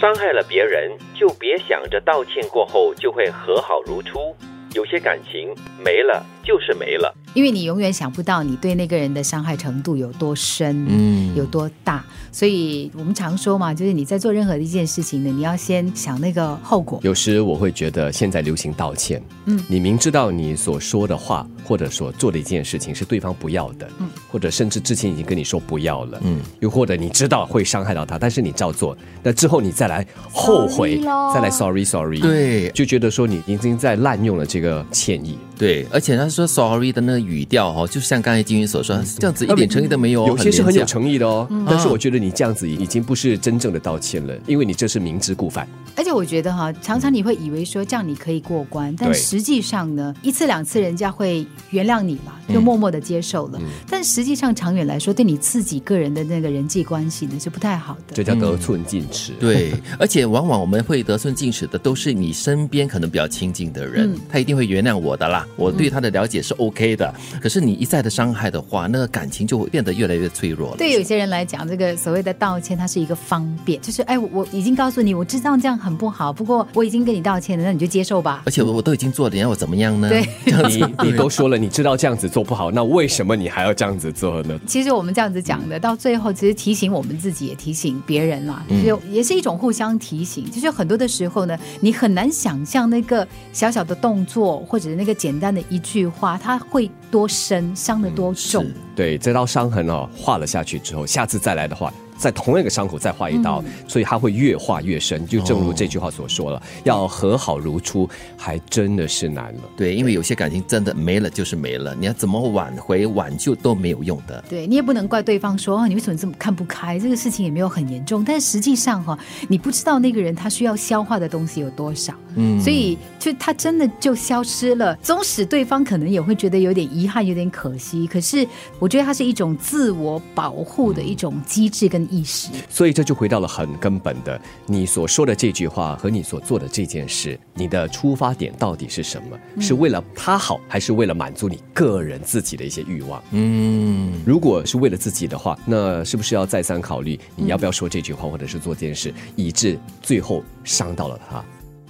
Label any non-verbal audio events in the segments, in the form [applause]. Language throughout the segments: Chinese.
伤害了别人，就别想着道歉过后就会和好如初。有些感情没了就是没了。因为你永远想不到你对那个人的伤害程度有多深，嗯有多大，所以我们常说嘛，就是你在做任何的一件事情呢，你要先想那个后果。有时我会觉得现在流行道歉，嗯你明知道你所说的话或者所做的一件事情是对方不要的，嗯或者甚至之前已经跟你说不要了，嗯又或者你知道会伤害到他，但是你照做，那之后你再来后悔，再来 sorry sorry，，对就觉得说你已经在滥用了这个歉意。对，而且他说 sorry 的那个语调哦，就像刚才金云所说，这样子一点诚意都没有哦，有些是很有诚意的哦，但是啊。我觉得你这样子已经不是真正的道歉了，因为你这是明知故犯。而且我觉得哈，常常你会以为说这样你可以过关，但实际上呢，一次两次人家会原谅你嘛，就默默的接受了。但实际上长远来说，对你自己个人的那个人际关系呢是不太好的。这叫得寸进尺。对，而且往往我们会得寸进尺的，都是你身边可能比较亲近的人，嗯。他一定会原谅我的啦，我对他的了解是 OK 的。可是你一再的伤害的话，那个感情就会变得越来越脆弱了。对有些人来讲，这个所谓的道歉，它是一个方便，就是哎，我我已经告诉你，我知道这样很不好，不过我已经跟你道歉了，那你就接受吧。而且我我都已经做了，你要我怎么样呢？对你 [laughs] 你都说了，你知道这样子做不好，那为什么你还要这样子做呢？[laughs] 其实我们这样子讲的，到最后其实提醒我们自己，也提醒别人啦，就也是一种互相提醒。就是很多的时候呢，你很难想象那个小小的动作，或者是那个简单的一句话，它会多深，伤得多重。是对，这道伤痕哦，画了下去之后，下次再来的话，在同一个伤口再划一刀，所以它会越画越深。就正如这句话所说了，要和好如初，还真的是难了。对，因为有些感情真的没了就是没了，你要怎么挽回挽救都没有用的。对你也不能怪对方说哦，你为什么这么看不开？这个事情也没有很严重，但是实际上哈、你不知道那个人他需要消化的东西有多少，嗯所以就他真的就消失了。纵使对方可能也会觉得有点遗憾，有点可惜，可是我觉得它是一种自我保护的一种机制跟意识。所以这就回到了很根本的，你所说的这句话和你所做的这件事，你的出发点到底是什么？是为了他好，还是为了满足你个人自己的一些欲望？嗯，如果是为了自己的话，那是不是要再三考虑你要不要说这句话，或者是做这件事，以致最后伤到了他？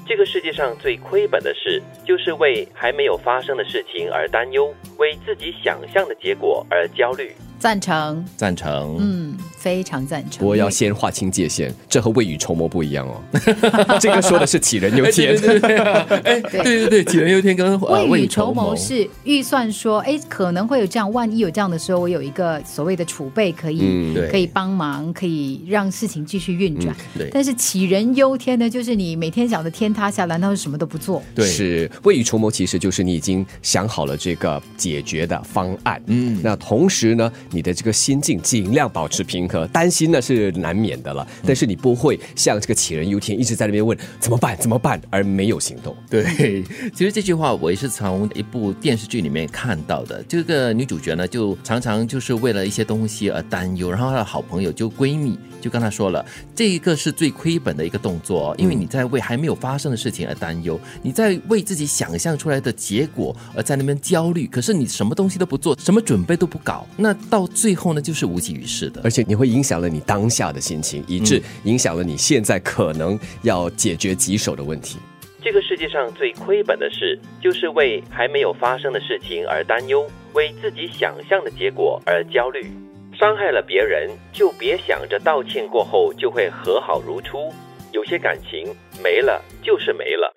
这个世界上最亏本的事，就是为还没有发生的事情而担忧，为自己想象的结果而焦虑。赞成，赞成。嗯，非常赞成。不过要先划清界限，这和未雨绸缪不一样哦。[laughs] 这个说的是杞人忧天。[laughs] [laughs] 哎，对对对，杞人忧天跟呃未雨绸缪是预算说，哎，可能会有这样，万一有这样的时候，我有一个所谓的储备可以、可以帮忙，可以让事情继续运转。对但是杞人忧天呢，就是你每天想着天塌下来，然后什么都不做。对是未雨绸缪，其实就是你已经想好了这个解决的方案。嗯那同时呢，你的这个心境尽量保持平和，担心呢是难免的了，但是你不会像这个杞人忧天，一直在那边问怎么办怎么办，而没有行动。对，其实这句话我也是从一部电视剧里面看到的。这个女主角呢，就常常就是为了一些东西而担忧，然后她的好朋友就闺蜜就跟她说了，这一个是最亏本的一个动作哦，因为你在为还没有发生的事情而担忧，你在为自己想象出来的结果而在那边焦虑，可是你什么东西都不做，什么准备都不搞，那到最后呢，就是无济于事的。而且你会影响了你当下的心情，以致影响了你现在可能要解决棘手的问题。这个世界上最亏本的事，就是为还没有发生的事情而担忧，为自己想象的结果而焦虑。伤害了别人，就别想着道歉过后就会和好如初。有些感情没了就是没了。